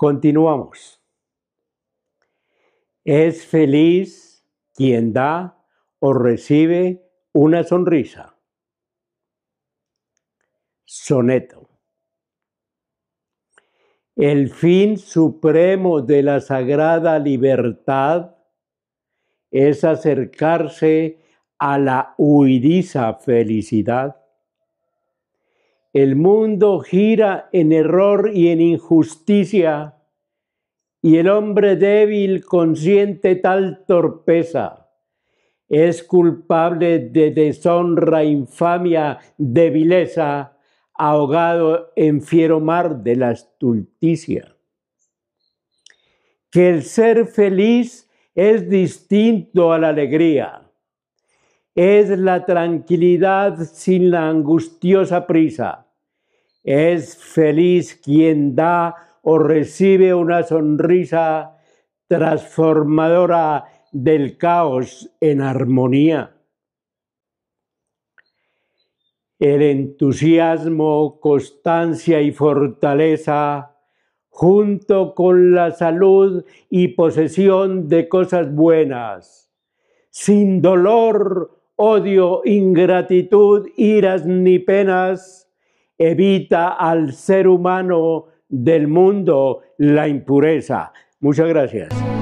Continuamos. Es feliz quien da o recibe una sonrisa. Soneto. El fin supremo de la sagrada libertad es acercarse a la huidiza felicidad. El mundo gira en error y en injusticia, y el hombre débil consiente tal torpeza. Es culpable de deshonra, infamia, debileza, ahogado en fiero mar de la estulticia. Que el ser feliz es distinto a la alegría. Es la tranquilidad sin la angustiosa prisa. Es feliz quien da o recibe una sonrisa transformadora del caos en armonía. El entusiasmo, constancia y fortaleza junto con la salud y posesión de cosas buenas, sin dolor, odio, ingratitud, iras ni penas, evita al ser humano del mundo la impureza. Muchas gracias.